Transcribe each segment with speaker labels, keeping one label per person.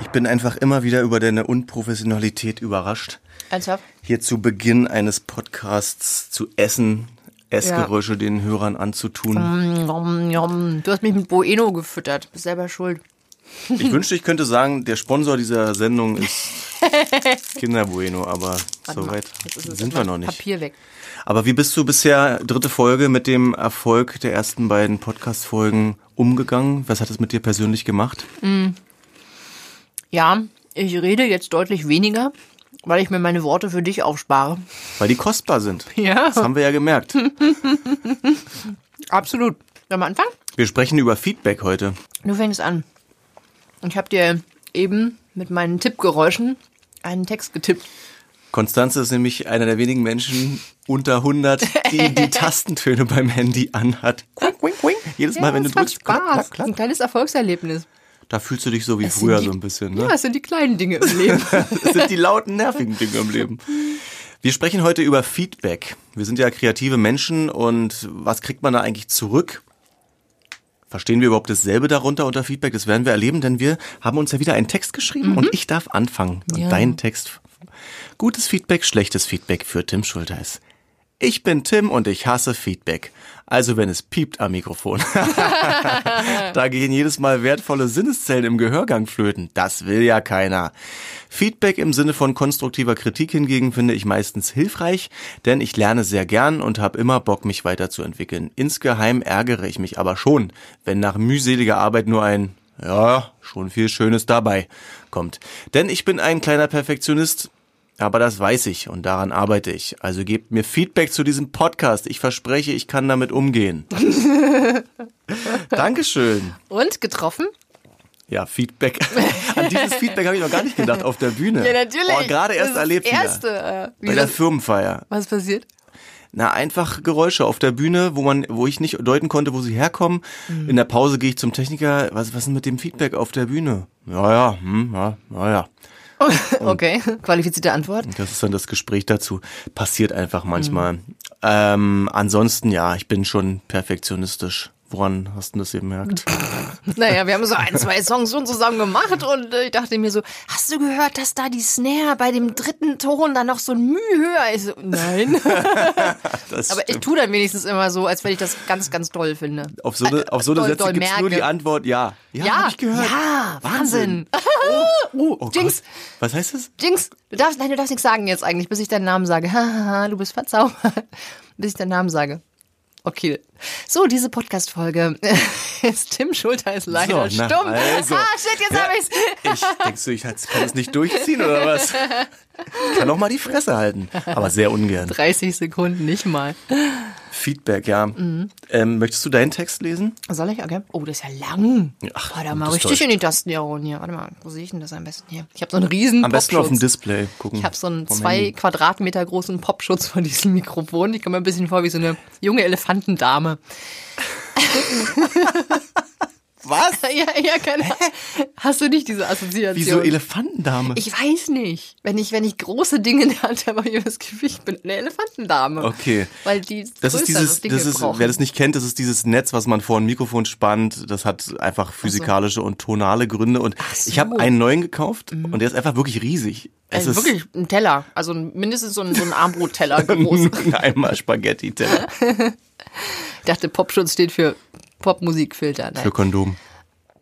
Speaker 1: Ich bin einfach immer wieder über deine Unprofessionalität überrascht.
Speaker 2: Ernsthaft?
Speaker 1: Hier zu Beginn eines Podcasts zu essen, Essgeräusche den Hörern anzutun.
Speaker 2: Nom. Du hast mich mit Bueno gefüttert. Bist selber schuld.
Speaker 1: Ich wünschte, ich könnte sagen, der Sponsor dieser Sendung ist Kinder Bueno, aber soweit sind wir noch nicht.
Speaker 2: Papier weg.
Speaker 1: Aber wie bist du bisher, dritte Folge, mit dem Erfolg der ersten beiden Podcast-Folgen umgegangen? Was hat es mit dir persönlich gemacht?
Speaker 2: Ja, ich rede jetzt deutlich weniger, weil ich mir meine Worte für dich aufspare.
Speaker 1: Weil die kostbar sind.
Speaker 2: Ja.
Speaker 1: Das haben wir ja gemerkt.
Speaker 2: Absolut. Sollen wir anfangen?
Speaker 1: Wir sprechen über Feedback heute.
Speaker 2: Du fängst an. Ich habe dir eben mit meinen Tippgeräuschen einen Text getippt.
Speaker 1: Konstanze ist nämlich einer der wenigen Menschen unter 100, die die Tastentöne beim Handy anhat. Quink, quink, quink. Jedes Mal, wenn du drückst,
Speaker 2: Spaß.
Speaker 1: klack, klack.
Speaker 2: Ein kleines Erfolgserlebnis.
Speaker 1: da fühlst du dich so wie
Speaker 2: Es
Speaker 1: früher
Speaker 2: die-
Speaker 1: so ein bisschen. Ne?
Speaker 2: Ja, es sind die kleinen Dinge im Leben.
Speaker 1: Das sind die lauten, nervigen Dinge im Leben. Wir sprechen heute über Feedback. Wir sind ja kreative Menschen und was kriegt man da eigentlich zurück? Verstehen wir überhaupt dasselbe darunter unter Feedback? Das werden wir erleben, denn wir haben uns ja wieder einen Text geschrieben und ich darf anfangen. Und
Speaker 2: Ja.
Speaker 1: dein Text. Gutes Feedback, schlechtes Feedback für Tim Schulteis. Ich bin Tim und ich hasse Feedback. Also wenn es piept am Mikrofon. da gehen jedes Mal wertvolle Sinneszellen im Gehörgang flöten. Das will ja keiner. Feedback im Sinne von konstruktiver Kritik hingegen finde ich meistens hilfreich, denn ich lerne sehr gern und habe immer Bock, mich weiterzuentwickeln. Insgeheim ärgere ich mich aber schon, wenn nach mühseliger Arbeit nur ein ja, schon viel Schönes dabei kommt. Denn ich bin ein kleiner Perfektionist, aber das weiß ich und daran arbeite ich. Also gebt mir Feedback zu diesem Podcast. Ich verspreche, ich kann damit umgehen. Dankeschön.
Speaker 2: Und getroffen?
Speaker 1: Ja, Feedback. An dieses Feedback habe ich noch gar nicht gedacht auf der Bühne. Oh, gerade erst
Speaker 2: Das
Speaker 1: erlebt
Speaker 2: ist
Speaker 1: wieder.
Speaker 2: das erste. Äh,
Speaker 1: Bei der Firmenfeier.
Speaker 2: was passiert?
Speaker 1: Na, einfach Geräusche auf der Bühne, wo man, wo ich nicht deuten konnte, wo sie herkommen.
Speaker 2: Mhm.
Speaker 1: In der Pause gehe ich zum Techniker. Was, was ist denn mit dem Feedback auf der Bühne? Ja, ja, hm, ja, ja, ja.
Speaker 2: Okay, qualifizierte Antwort.
Speaker 1: Das ist dann das Gespräch dazu. Passiert einfach manchmal.
Speaker 2: Mhm.
Speaker 1: Ähm, ansonsten, ja, ich bin schon perfektionistisch. Woran hast du das gemerkt?
Speaker 2: Naja, wir haben so ein, zwei Songs schon zusammen gemacht und äh, ich dachte mir so, hast du gehört, dass da die Snare bei dem dritten Ton dann noch so ein Mühe höher ist? So, Nein. Aber ich tue dann wenigstens immer so, als wenn ich das ganz, ganz doll finde.
Speaker 1: auf so eine, auf so eine
Speaker 2: doll,
Speaker 1: Sätze
Speaker 2: doll
Speaker 1: gibt's nur die Antwort ja. Ja,
Speaker 2: Ja,
Speaker 1: hab ich gehört.
Speaker 2: ja, Wahnsinn.
Speaker 1: Oh, oh
Speaker 2: Jinx.
Speaker 1: Gott. Was heißt das?
Speaker 2: Jinx, du darfst, nein, du darfst nichts sagen jetzt eigentlich, bis ich deinen Namen sage. Hahaha, du bist verzaubert. bis ich deinen Namen sage. Okay. So, diese Podcast-Folge ist Tim Schulter ist leider
Speaker 1: So, na,
Speaker 2: stumm.
Speaker 1: also.
Speaker 2: ah, shit, jetzt hab ich's.
Speaker 1: Ich denkst du, ich kann es nicht durchziehen oder was? Ich kann auch mal die Fresse halten, aber sehr ungern.
Speaker 2: 30 Sekunden, nicht mal.
Speaker 1: Feedback, ja.
Speaker 2: Mhm.
Speaker 1: Ähm, möchtest du deinen Text lesen?
Speaker 2: Soll ich? Okay. Oh, das ist ja lang.
Speaker 1: Ach,
Speaker 2: Warte mal richtig in die Tasten hier. Warte mal, wo sehe ich denn das am besten hier? Ich habe so einen riesen
Speaker 1: Am besten auf dem. Display gucken.
Speaker 2: Ich habe so einen zwei
Speaker 1: Handy.
Speaker 2: Quadratmeter großen Popschutz von diesem Mikrofon. Ich komme mir ein bisschen vor wie so eine junge Elefantendame.
Speaker 1: Was?
Speaker 2: Ja, ja, keine Ahnung. Hast du nicht diese Assoziation?
Speaker 1: Wieso Elefantendame?
Speaker 2: Ich weiß nicht. Wenn ich, wenn ich große Dinge in der Hand habe, ich das Gefühl, ich bin eine Elefantendame.
Speaker 1: Okay.
Speaker 2: Weil die
Speaker 1: Das ist
Speaker 2: größere
Speaker 1: dieses,
Speaker 2: Dinge
Speaker 1: das ist,
Speaker 2: brauchen.
Speaker 1: wer das nicht kennt, das ist dieses Netz, was man vor ein Mikrofon spannt. Das hat einfach physikalische und tonale Gründe. Und
Speaker 2: so.
Speaker 1: ich habe einen neuen gekauft und der ist einfach wirklich riesig. Es
Speaker 2: also
Speaker 1: ist
Speaker 2: wirklich ein Teller. Also mindestens so ein, so ein Armbrotteller groß.
Speaker 1: einmal Spaghetti Teller
Speaker 2: Ich dachte, Popschutz steht für Popmusikfilter. Nein.
Speaker 1: für Kondom.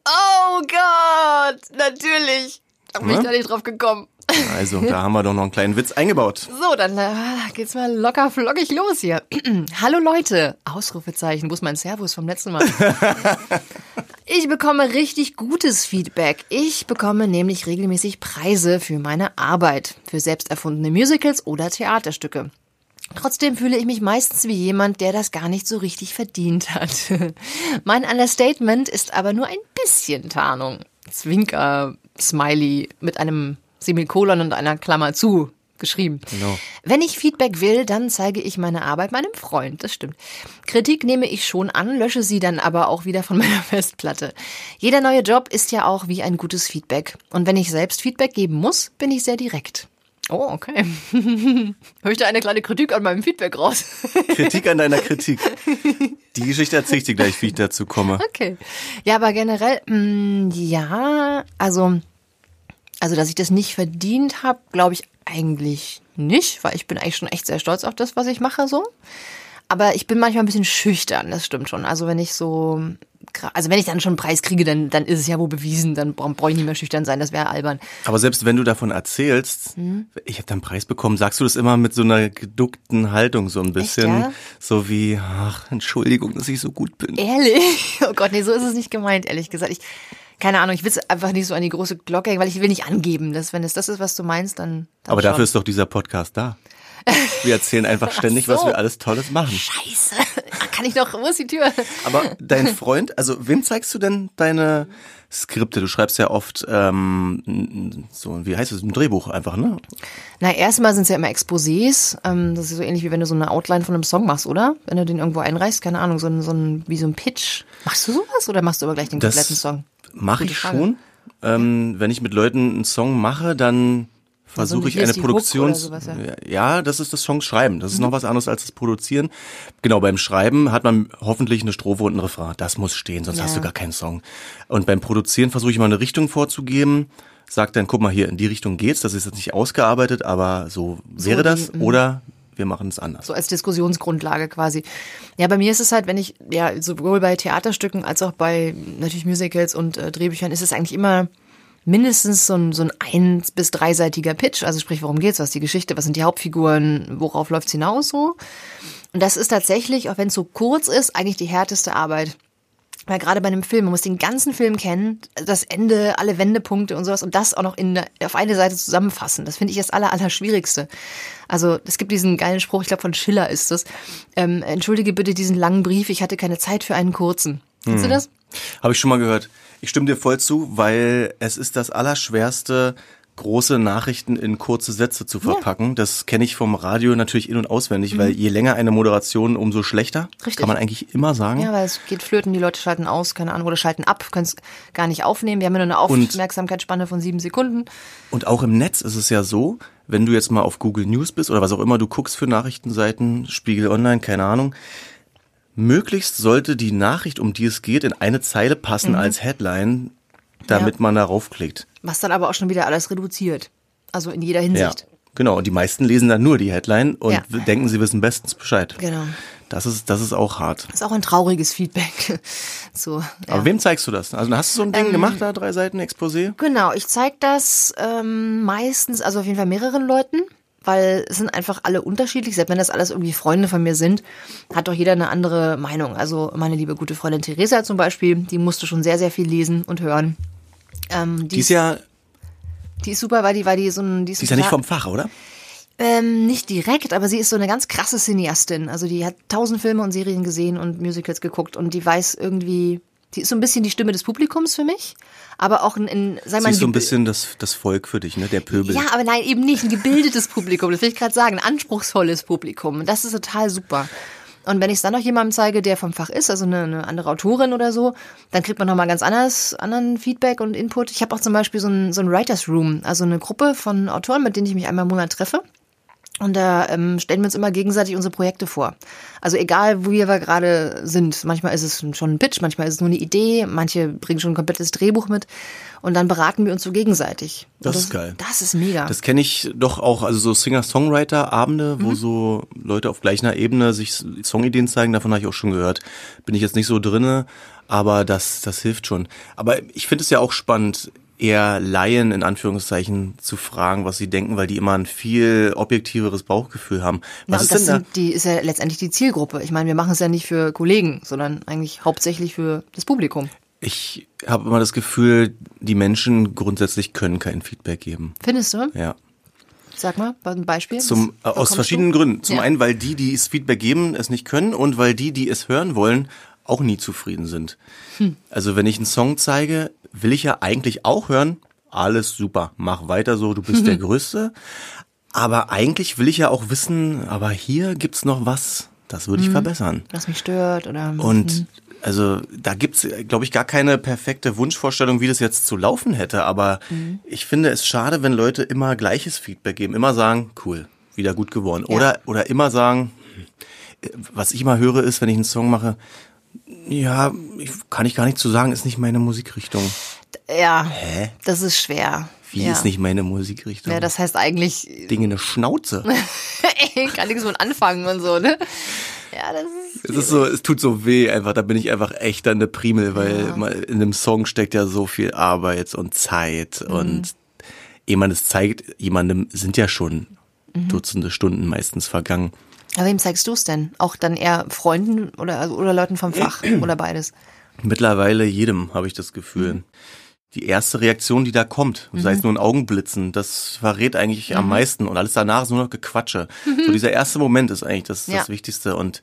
Speaker 2: Oh Gott, natürlich. Da bin ich
Speaker 1: Ne?
Speaker 2: da nicht drauf gekommen.
Speaker 1: Also, da haben wir doch noch einen kleinen Witz eingebaut.
Speaker 2: So, dann äh, geht's mal locker flockig los hier. Hallo Leute. Ausrufezeichen. Wo ist mein Servus vom letzten Mal? Ich bekomme richtig gutes Feedback. Ich bekomme nämlich regelmäßig Preise für meine Arbeit, für selbst erfundene Musicals oder Theaterstücke. Trotzdem fühle ich mich meistens wie jemand, der das gar nicht so richtig verdient hat. Mein Understatement ist aber nur ein bisschen Tarnung. Zwinker, Smiley mit einem Semikolon und einer Klammer zu geschrieben.
Speaker 1: Genau.
Speaker 2: Wenn ich Feedback will, dann zeige ich meine Arbeit meinem Freund, das stimmt. Kritik nehme ich schon an, lösche sie dann aber auch wieder von meiner Festplatte. Jeder neue Job ist ja auch wie ein gutes Feedback. Und wenn ich selbst Feedback geben muss, bin ich sehr direkt. Oh, okay. Möchte eine kleine Kritik an meinem Feedback raus.
Speaker 1: Kritik an deiner Kritik. Die Geschichte erzähle ich dir gleich, wie ich dazu komme.
Speaker 2: Okay. Ja, aber generell, mh, ja, also, also, dass ich das nicht verdient habe, glaube ich eigentlich nicht, weil ich bin eigentlich schon echt sehr stolz auf das, was ich mache, so. Aber ich bin manchmal ein bisschen schüchtern, das stimmt schon. Also wenn ich so, also wenn ich dann schon einen Preis kriege, dann, dann ist es ja wohl bewiesen, dann brauche ich nicht mehr schüchtern sein, das wäre albern.
Speaker 1: Aber selbst wenn du davon erzählst, hm? ich habe dann einen Preis bekommen, sagst du das immer mit so einer geduckten Haltung so ein bisschen, Echt, ja? so wie, ach, Entschuldigung, dass ich so gut bin.
Speaker 2: Ehrlich? Oh Gott, nee, so ist es nicht gemeint, ehrlich gesagt. Ich, keine Ahnung, ich will es einfach nicht so an die große Glocke hängen, weil ich will nicht angeben, dass wenn es das ist, was du meinst, dann. dann
Speaker 1: Aber schon. dafür ist doch dieser Podcast da. Wir erzählen einfach ständig, so. was wir alles Tolles machen.
Speaker 2: Scheiße. Kann ich noch, wo ist die Tür?
Speaker 1: Aber dein Freund, also wem zeigst du denn deine Skripte? Du schreibst ja oft ähm, so, wie heißt es, ein Drehbuch einfach, ne?
Speaker 2: Na, erstmal sind es ja immer Exposés. Ähm, das ist so ähnlich wie wenn du so eine Outline von einem Song machst, oder? Wenn du den irgendwo einreichst, keine Ahnung, so ein, so ein wie so ein Pitch. Machst du sowas oder machst du aber gleich den kompletten Song?
Speaker 1: Mache ich schon. Ähm, wenn ich mit Leuten einen Song mache, dann versuche ich eine Produktion. Ja. ja, das ist das Song schreiben. Das ist mhm. noch was anderes als das Produzieren. Genau, beim Schreiben hat man hoffentlich eine Strophe und ein Refrain. Das muss stehen, sonst ja. hast du gar keinen Song. Und beim Produzieren versuche ich mal eine Richtung vorzugeben. Sag dann, guck mal hier, in die Richtung geht's. Das ist jetzt nicht ausgearbeitet, aber so wäre so das. Die, mhm. oder wir machen es anders.
Speaker 2: So als Diskussionsgrundlage quasi. Ja, bei mir ist es halt, wenn ich, ja, sowohl bei Theaterstücken als auch bei natürlich Musicals und äh, Drehbüchern ist es eigentlich immer mindestens so ein, so ein eins- bis dreiseitiger Pitch. Also sprich, worum geht's, was ist die Geschichte, was sind die Hauptfiguren, worauf läuft's hinaus so. Und das ist tatsächlich, auch wenn es so kurz ist, eigentlich die härteste Arbeit. Weil gerade bei einem Film, man muss den ganzen Film kennen, das Ende, alle Wendepunkte und sowas und das auch noch in, auf eine Seite zusammenfassen. Das finde ich das aller, aller Schwierigste. Also es gibt diesen geilen Spruch, ich glaube von Schiller ist das. Ähm, Entschuldige bitte diesen langen Brief, ich hatte keine Zeit für einen kurzen. Kennst hm. du das?
Speaker 1: Habe ich schon mal gehört. Ich stimme dir voll zu, weil es ist das Allerschwerste, große Nachrichten in kurze Sätze zu verpacken. Ja. Das kenne ich vom Radio natürlich in- und auswendig, mhm. weil je länger eine Moderation, umso schlechter. Richtig. Kann man eigentlich immer sagen.
Speaker 2: Ja, weil es geht flöten, die Leute schalten aus, keine Ahnung, oder schalten ab, können es gar nicht aufnehmen. Wir haben ja nur eine Aufmerksamkeitsspanne von sieben Sekunden.
Speaker 1: Und auch im Netz ist es ja so, wenn du jetzt mal auf Google News bist oder was auch immer du guckst für Nachrichtenseiten, Spiegel Online, keine Ahnung, Möglichst sollte die Nachricht, um die es geht, in eine Zeile passen mhm. als Headline, damit ja. man darauf klickt.
Speaker 2: Was dann aber auch schon wieder alles reduziert. Also in jeder Hinsicht. Ja,
Speaker 1: genau. Und die meisten lesen dann nur die Headline und ja. denken, sie wissen bestens Bescheid.
Speaker 2: Genau.
Speaker 1: Das ist, das ist auch hart.
Speaker 2: Das ist auch ein trauriges Feedback. so, ja.
Speaker 1: Aber wem zeigst du das? Also hast du so ein Ding ähm, gemacht, da drei Seiten Exposé?
Speaker 2: Genau, ich zeig das ähm, meistens, also auf jeden Fall mehreren Leuten weil es sind einfach alle unterschiedlich. Selbst wenn das alles irgendwie Freunde von mir sind, hat doch jeder eine andere Meinung. Also meine liebe gute Freundin Theresa zum Beispiel, die musste schon sehr, sehr viel lesen und hören.
Speaker 1: Ähm, die, die ist ja...
Speaker 2: Die ist super, weil die, weil die so ein...
Speaker 1: Die ist, die ist ja nicht vom Fach, oder?
Speaker 2: Ähm, nicht direkt, aber sie ist so eine ganz krasse Cineastin. Also die hat tausend Filme und Serien gesehen und Musicals geguckt und die weiß irgendwie die ist so ein bisschen die Stimme des Publikums für mich, aber auch in, in
Speaker 1: sei mal, Sie ist so ein bisschen das, das Volk für dich, ne, der Pöbel.
Speaker 2: Ja, aber nein, eben nicht ein gebildetes Publikum. Das will ich gerade sagen, ein anspruchsvolles Publikum. Das ist total super. Und wenn ich es dann noch jemandem zeige, der vom Fach ist, also eine, eine andere Autorin oder so, dann kriegt man nochmal ganz anders, anderen Feedback und Input. Ich habe auch zum Beispiel so ein, so ein Writers Room, also eine Gruppe von Autoren, mit denen ich mich einmal im Monat treffe. Und da ähm, stellen wir uns immer gegenseitig unsere Projekte vor. Also egal, wo wir gerade sind. Manchmal ist es schon ein Pitch, manchmal ist es nur eine Idee, manche bringen schon ein komplettes Drehbuch mit. Und dann beraten wir uns so gegenseitig.
Speaker 1: Das, das, ist geil.
Speaker 2: Das ist mega.
Speaker 1: Das kenne ich doch auch, also so Singer-Songwriter-Abende, wo mhm. so Leute auf gleicher Ebene sich Songideen zeigen, davon habe ich auch schon gehört. Bin ich jetzt nicht so drinne, aber das, das hilft schon. Aber ich finde es ja auch spannend eher Laien in Anführungszeichen zu fragen, was sie denken, weil die immer ein viel objektiveres Bauchgefühl haben. Was
Speaker 2: ja, ist das denn da? die ist ja letztendlich die Zielgruppe. Ich meine, wir machen es ja nicht für Kollegen, sondern eigentlich hauptsächlich für das Publikum.
Speaker 1: Ich habe immer das Gefühl, die Menschen grundsätzlich können kein Feedback geben.
Speaker 2: Findest du?
Speaker 1: Ja.
Speaker 2: Sag mal, ein Beispiel.
Speaker 1: Zum, äh, aus verschiedenen du? Gründen. Zum ja. einen, weil die, die es Feedback geben, es nicht können und weil die, die es hören wollen, auch nie zufrieden sind. Hm. Also wenn ich einen Song zeige, will ich ja eigentlich auch hören, alles super, mach weiter so, du bist mhm. der Größte. Aber eigentlich will ich ja auch wissen, aber hier gibt's noch was, das würde ich mhm. verbessern.
Speaker 2: Was mich stört oder.
Speaker 1: Und Also da gibt's, glaube ich, gar keine perfekte Wunschvorstellung, wie das jetzt zu laufen hätte. Aber mhm. ich finde es schade, wenn Leute immer gleiches Feedback geben. Immer sagen, cool, wieder gut geworden. Ja. Oder, oder immer sagen, was ich immer höre, ist, wenn ich einen Song mache, ja, ich, kann ich gar nicht zu sagen, ist nicht meine Musikrichtung.
Speaker 2: Ja, Hä? das ist schwer.
Speaker 1: Wie
Speaker 2: ja.
Speaker 1: ist nicht meine Musikrichtung?
Speaker 2: Ja, das heißt eigentlich.
Speaker 1: Dinge eine Schnauze.
Speaker 2: kann nichts mit anfangen und so, ne? Ja, das
Speaker 1: ist. Es ist so, es tut so weh einfach. Da bin ich einfach echt dann eine Primel, weil ja. in einem Song steckt ja so viel Arbeit und Zeit mhm. und ehe man es zeigt, jemandem sind ja schon mhm. Dutzende Stunden meistens vergangen.
Speaker 2: Aber wem zeigst du es denn? Auch dann eher Freunden oder, oder Leuten vom Fach oder beides?
Speaker 1: Mittlerweile jedem, habe ich das Gefühl. Mhm. Die erste Reaktion, die da kommt, mhm. sei es nur ein Augenblitzen, das verrät eigentlich mhm. am meisten und alles danach ist nur noch Gequatsche. So dieser erste Moment ist eigentlich das, das ja. Wichtigste und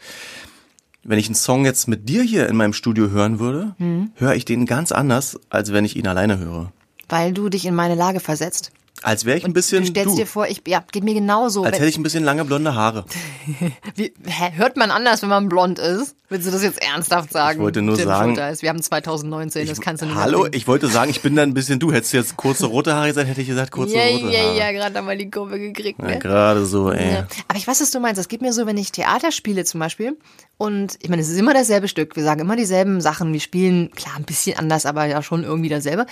Speaker 1: wenn ich einen Song jetzt mit dir hier in meinem Studio hören würde, mhm. höre ich den ganz anders, als wenn ich ihn alleine höre.
Speaker 2: Weil du dich in meine Lage versetzt.
Speaker 1: Als wäre ich ein bisschen.
Speaker 2: Du stellst
Speaker 1: du.
Speaker 2: dir vor, ich, ja, geht mir genauso.
Speaker 1: Als hätte ich ein bisschen lange blonde Haare.
Speaker 2: Wie, hä, hört man anders, wenn man blond ist? Willst du das jetzt ernsthaft sagen?
Speaker 1: Ich wollte nur Tim sagen.
Speaker 2: Wir haben 2019, das kannst du nicht
Speaker 1: Hallo, ich wollte sagen, ich bin da ein bisschen du. Hättest jetzt kurze rote Haare gesagt, hätte ich gesagt, kurze
Speaker 2: ja,
Speaker 1: rote Haare.
Speaker 2: Ja, ja, gerade haben wir die Kurve gekriegt. Ne?
Speaker 1: Ja, gerade so, ey.
Speaker 2: Ja. Aber ich weiß, was du meinst. Das geht mir so, wenn ich Theater spiele zum Beispiel. Und ich meine, es ist immer dasselbe Stück. Wir sagen immer dieselben Sachen. Wir spielen, klar, ein bisschen anders, aber ja schon irgendwie dasselbe.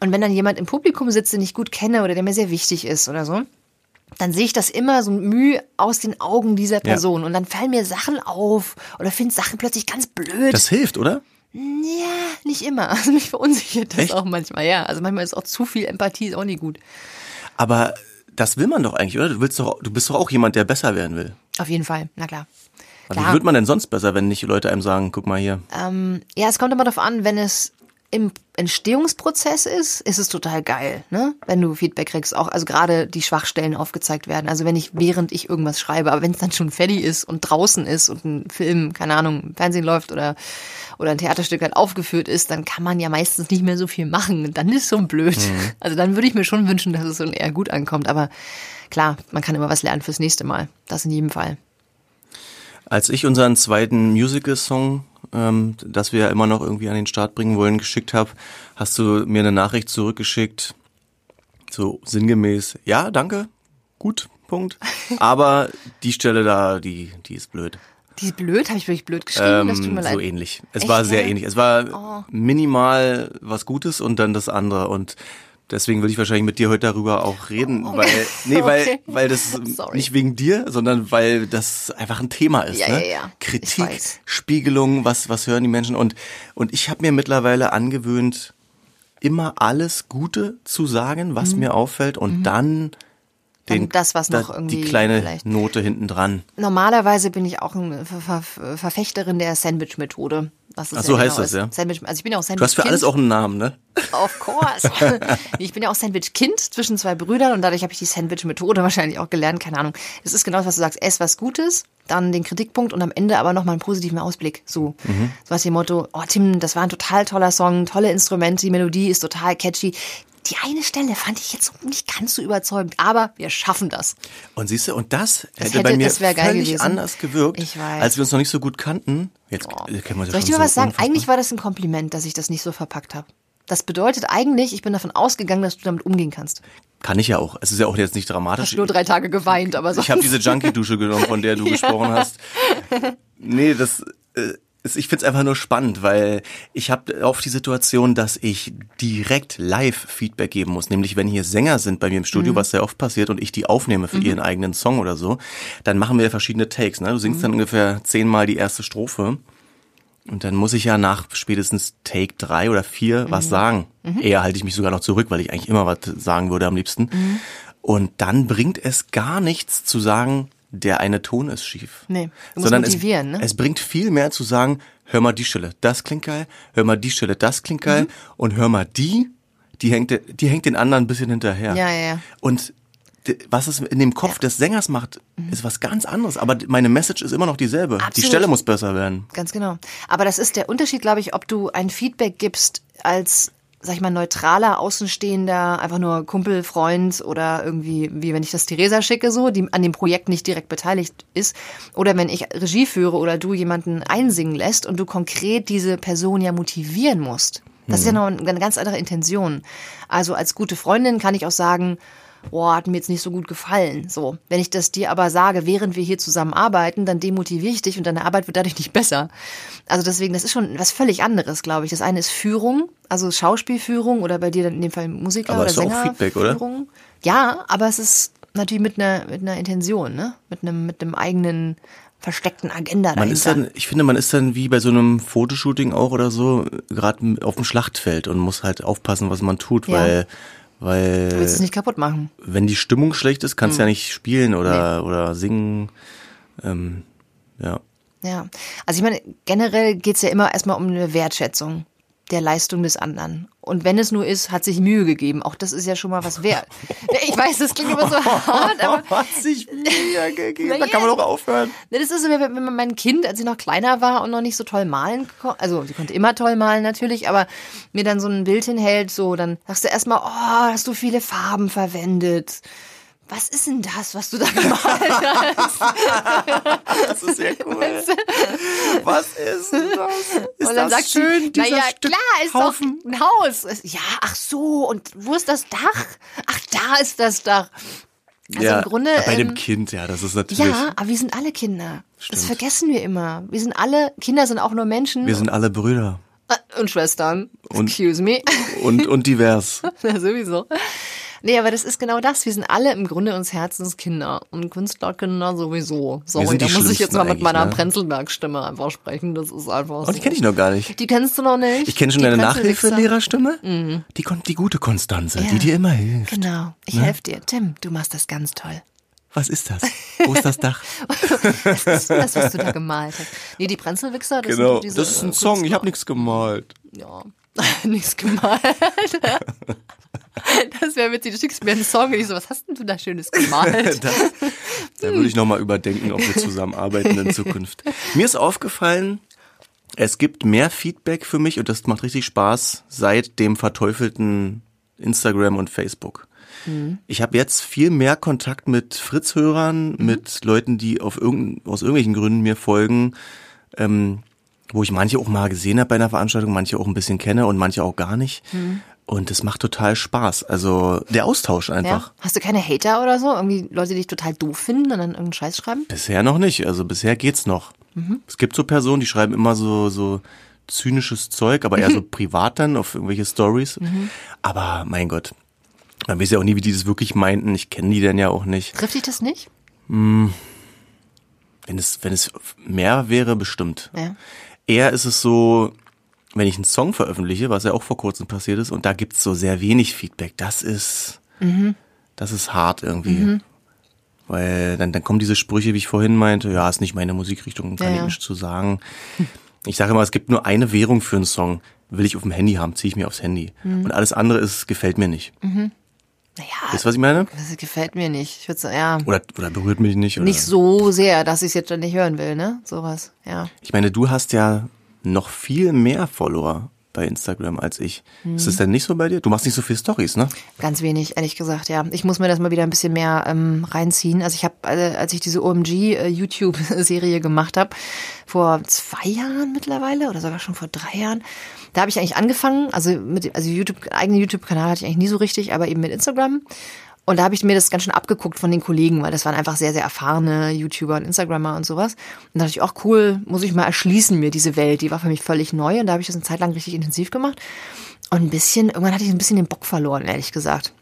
Speaker 2: Und wenn dann jemand im Publikum sitzt, den ich gut kenne oder der mir sehr wichtig ist oder so, dann sehe ich das immer so Mühe aus den Augen dieser Person. Ja. Und dann fallen mir Sachen auf oder finde Sachen plötzlich ganz blöd.
Speaker 1: Das hilft, oder?
Speaker 2: Ja, nicht immer. Also mich verunsichert das Echt? auch manchmal, ja. Also manchmal ist auch zu viel Empathie, ist auch nicht gut.
Speaker 1: Aber das will man doch eigentlich, oder? Du willst doch, du bist doch auch jemand, der besser werden will.
Speaker 2: Auf jeden Fall, na klar.
Speaker 1: klar. Wie wird man denn sonst besser, wenn nicht Leute einem sagen, guck mal hier?
Speaker 2: Ähm, ja, es kommt immer darauf an, wenn es im Entstehungsprozess ist, ist es total geil, ne? Wenn du Feedback kriegst, auch also gerade die Schwachstellen aufgezeigt werden. Also wenn ich während ich irgendwas schreibe, aber wenn es dann schon fertig ist und draußen ist und ein Film, keine Ahnung, im Fernsehen läuft oder oder ein Theaterstück halt aufgeführt ist, dann kann man ja meistens nicht mehr so viel machen. Und dann ist so blöd. Mhm. Also dann würde ich mir schon wünschen, dass es so eher gut ankommt. Aber klar, man kann immer was lernen fürs nächste Mal. Das in jedem Fall.
Speaker 1: Als ich unseren zweiten Musical-Song ähm, das wir ja immer noch irgendwie an den Start bringen wollen, geschickt habe, hast du mir eine Nachricht zurückgeschickt, so sinngemäß, ja, danke, gut, Punkt. Aber die Stelle da, die, die ist blöd.
Speaker 2: Die ist blöd? Habe ich wirklich blöd geschrieben?
Speaker 1: Ähm, das tut mir leid. So ähnlich. Es Echt, war sehr ja? ähnlich. Es war oh. minimal was Gutes und dann das andere. Und Deswegen will ich wahrscheinlich mit dir heute darüber auch reden, oh, okay. weil nee, weil okay. weil das Sorry. nicht wegen dir, sondern weil das einfach ein Thema ist,
Speaker 2: ja,
Speaker 1: ne?
Speaker 2: Ja, ja.
Speaker 1: Kritik, Spiegelung, was was hören die Menschen und und ich habe mir mittlerweile angewöhnt immer alles Gute zu sagen, was mhm. mir auffällt und mhm. dann den,
Speaker 2: das, was noch irgendwie.
Speaker 1: Die kleine. Note hinten dran.
Speaker 2: Normalerweise bin ich auch eine Ver Ver Verfechterin der Sandwich-Methode.
Speaker 1: Ach so genau heißt das, ja.
Speaker 2: Sandwich, also ich bin ja auch Sandwich.
Speaker 1: Du hast für alles auch einen Namen, ne?
Speaker 2: Of course. ich bin ja auch Sandwich-Kind zwischen zwei Brüdern und dadurch habe ich die Sandwich-Methode wahrscheinlich auch gelernt. Keine Ahnung. Das ist genau das, was du sagst. Ess was Gutes, dann den Kritikpunkt und am Ende aber nochmal einen positiven Ausblick. So. Mhm. So was dem Motto, oh Tim, das war ein total toller Song, tolle Instrumente, die Melodie ist total catchy die eine Stelle fand ich jetzt nicht ganz so überzeugend, aber wir schaffen das.
Speaker 1: Und siehst du, und das hätte, hätte bei mir völlig anders gewirkt, als wir uns noch nicht so gut kannten.
Speaker 2: Jetzt oh. kennen wir uns Soll ich dir mal so was sagen? Eigentlich war das ein Kompliment, dass ich das nicht so verpackt habe. Das bedeutet eigentlich, ich bin davon ausgegangen, dass du damit umgehen kannst.
Speaker 1: Kann ich ja auch. Es ist ja auch jetzt nicht dramatisch.
Speaker 2: Hast nur drei Tage geweint, aber so.
Speaker 1: Ich habe diese Junkie-Dusche genommen, von der du ja. gesprochen hast. Nee, das äh, ich finde es einfach nur spannend, weil ich habe oft die Situation, dass ich direkt live Feedback geben muss. Nämlich, wenn hier Sänger sind bei mir im Studio, mhm. was sehr oft passiert, und ich die aufnehme für mhm. ihren eigenen Song oder so, dann machen wir verschiedene Takes. Ne? Du singst mhm. dann ungefähr zehnmal die erste Strophe. Und dann muss ich ja nach spätestens Take drei oder vier was mhm. sagen. Mhm. Eher halte ich mich sogar noch zurück, weil ich eigentlich immer was sagen würde am liebsten. Mhm. Und dann bringt es gar nichts zu sagen, der eine Ton ist schief.
Speaker 2: Nee, du Sondern motivieren,
Speaker 1: es,
Speaker 2: ne?
Speaker 1: es bringt viel mehr zu sagen, hör mal die Stelle, das klingt geil, hör mal die Stelle, das klingt geil mhm. und hör mal die, die hängt, die hängt den anderen ein bisschen hinterher.
Speaker 2: Ja, ja, ja.
Speaker 1: Und was es in dem Kopf ja. des Sängers macht, mhm. ist was ganz anderes. Aber meine Message ist immer noch dieselbe. Absolut. Die Stelle muss besser werden.
Speaker 2: Ganz genau. Aber das ist der Unterschied, glaube ich, ob du ein Feedback gibst als sag ich mal, neutraler, außenstehender, einfach nur Kumpel, Freund oder irgendwie, wie wenn ich das Theresa schicke, so, die an dem Projekt nicht direkt beteiligt ist. Oder wenn ich Regie führe oder du jemanden einsingen lässt und du konkret diese Person ja motivieren musst. Das ist ja noch eine ganz andere Intention. Also als gute Freundin kann ich auch sagen, boah, hat mir jetzt nicht so gut gefallen. So, wenn ich das dir aber sage, während wir hier zusammen arbeiten, dann demotiviere ich dich und deine Arbeit wird dadurch nicht besser. Also deswegen, das ist schon was völlig anderes, glaube ich. Das eine ist Führung, also Schauspielführung oder bei dir dann in dem Fall Musiker
Speaker 1: Aber
Speaker 2: oder
Speaker 1: ist doch auch Feedback, oder?
Speaker 2: Sänger. Ja, aber es ist natürlich mit einer mit einer Intention, ne? Mit einem mit einem eigenen versteckten Agenda
Speaker 1: Man
Speaker 2: dahinter.
Speaker 1: ist dann, ich finde, man ist dann wie bei so einem Fotoshooting auch oder so, gerade auf dem Schlachtfeld und muss halt aufpassen, was man tut,
Speaker 2: Ja.
Speaker 1: weil,
Speaker 2: du willst es
Speaker 1: weil,
Speaker 2: nicht kaputt machen.
Speaker 1: wenn die Stimmung schlecht ist, kannst du
Speaker 2: Hm.
Speaker 1: ja nicht spielen oder, oder singen. Ähm, ja.
Speaker 2: Ja, also ich meine, generell geht's ja immer erstmal um eine Wertschätzung der Leistung des anderen. Und wenn es nur ist, hat sich Mühe gegeben. Auch das ist ja schon mal was wert. Ich weiß, das klingt immer so hart, aber
Speaker 1: hat sich Mühe gegeben. Da kann man doch aufhören.
Speaker 2: das ist so, wie wenn man mein Kind, als sie noch kleiner war und noch nicht so toll malen konnte, also sie konnte immer toll malen natürlich, aber mir dann so ein Bild hinhält, so, dann sagst du erstmal, oh, hast du viele Farben verwendet. Was ist denn das, was du da gemalt hast?
Speaker 1: Das ist sehr cool. Was ist das? Ist
Speaker 2: und dann
Speaker 1: das
Speaker 2: sagt
Speaker 1: schön,
Speaker 2: sie,
Speaker 1: dieser
Speaker 2: naja,
Speaker 1: Stück
Speaker 2: klar, ist
Speaker 1: Haufen?
Speaker 2: doch ein Haus. Ja, ach so, und wo ist das Dach? Ach, da ist das Dach. Also
Speaker 1: ja,
Speaker 2: im Grunde.
Speaker 1: bei dem
Speaker 2: ähm,
Speaker 1: Kind, ja, das ist natürlich.
Speaker 2: ja, aber wir sind alle Kinder. Das
Speaker 1: Stimmt.
Speaker 2: vergessen wir immer. Wir sind alle, Kinder sind auch nur Menschen
Speaker 1: Wir sind alle Brüder
Speaker 2: äh, und Schwestern.
Speaker 1: Und-
Speaker 2: Excuse me.
Speaker 1: und, und divers.
Speaker 2: Ja, sowieso. Nee, aber das ist genau das. Wir sind alle im Grunde uns Herzenskinder und Künstlerkinder sowieso. Sorry,
Speaker 1: sind
Speaker 2: da
Speaker 1: die
Speaker 2: muss ich jetzt mal mit meiner
Speaker 1: ne?
Speaker 2: Prenzlberg-Stimme einfach sprechen. Das ist einfach so.
Speaker 1: Oh, die kenne ich noch gar nicht.
Speaker 2: Die kennst du noch nicht?
Speaker 1: Ich kenne schon
Speaker 2: Die
Speaker 1: deine? Nachhilfelehrerstimme. Die kommt die gute Konstanze, die
Speaker 2: Ja.
Speaker 1: dir immer hilft.
Speaker 2: Genau, ich
Speaker 1: Ne?
Speaker 2: helfe dir. Tim, du machst das ganz toll.
Speaker 1: Was ist das? Wo ist das Dach?
Speaker 2: Was ist das, was du da gemalt hast? Nee, die Prenzelwichser, das sind
Speaker 1: genau,
Speaker 2: doch diese,
Speaker 1: das ist ein Song. Ich habe nichts gemalt.
Speaker 2: Ja, nichts gemalt. Das wäre witzig, du schickst mir einen Song und ich so, was hast denn du da Schönes gemalt?
Speaker 1: Das, da würde ich nochmal überdenken, ob wir zusammenarbeiten in Zukunft. Mir ist aufgefallen, es gibt mehr Feedback für mich und das macht richtig Spaß seit dem verteufelten Instagram und Facebook. Ich habe jetzt viel mehr Kontakt mit Fritz-Hörern, mit Leuten, die auf irgend, aus irgendwelchen Gründen mir folgen, ähm, wo ich manche auch mal gesehen habe bei einer Veranstaltung, manche auch ein bisschen kenne und manche auch gar nicht. Und es macht total Spaß. Also der Austausch einfach.
Speaker 2: Ja? Hast du keine Hater oder so? Irgendwie Leute, die dich total doof finden und dann irgendeinen Scheiß schreiben?
Speaker 1: Bisher noch nicht. Also bisher geht's noch. Es gibt so Personen, die schreiben immer so, so zynisches Zeug, aber eher so privat dann auf irgendwelche Stories. Aber mein Gott, man weiß ja auch nie, wie die das wirklich meinten. Ich kenne die dann ja auch nicht.
Speaker 2: Trifft dich das nicht?
Speaker 1: Wenn es, wenn es mehr wäre, bestimmt.
Speaker 2: Ja.
Speaker 1: Eher ist es so, wenn ich einen Song veröffentliche, was ja auch vor kurzem passiert ist, und da gibt's so sehr wenig Feedback. Das ist, das ist hart irgendwie. Weil dann, dann kommen diese Sprüche, wie ich vorhin meinte, ja, ist nicht meine Musikrichtung, kann
Speaker 2: Ja,
Speaker 1: ich
Speaker 2: ja.
Speaker 1: nicht zu sagen. Ich sage immer, es gibt nur eine Währung für einen Song. Will ich auf dem Handy haben, ziehe ich mir aufs Handy. Und alles andere ist, gefällt mir nicht.
Speaker 2: Naja,
Speaker 1: du, was ich meine?
Speaker 2: das gefällt mir nicht. Ich würde sagen, ja,
Speaker 1: Oder, oder berührt mich nicht. Oder?
Speaker 2: nicht so sehr, dass ich es jetzt schon nicht hören will, ne? Sowas, ja.
Speaker 1: Ich meine, du hast ja noch viel mehr Follower bei Instagram als ich. Ist das denn nicht so bei dir? Du machst nicht so viel Stories, ne?
Speaker 2: Ganz wenig, ehrlich gesagt, ja. Ich muss mir das mal wieder ein bisschen mehr ähm, reinziehen. Also ich habe, äh, als ich diese OMG äh, YouTube-Serie gemacht habe, vor zwei Jahren mittlerweile oder sogar schon vor drei Jahren, da habe ich eigentlich angefangen, also mit also YouTube, eigenen YouTube-Kanal hatte ich eigentlich nie so richtig, aber eben mit Instagram. Und da habe ich mir das ganz schön abgeguckt von den Kollegen, weil das waren einfach sehr, sehr erfahrene YouTuber und Instagrammer und sowas. Und da dachte ich, auch cool, muss ich mal erschließen mir diese Welt. Die war für mich völlig neu und da habe ich das eine Zeit lang richtig intensiv gemacht. Und ein bisschen, irgendwann hatte ich ein bisschen den Bock verloren, ehrlich gesagt.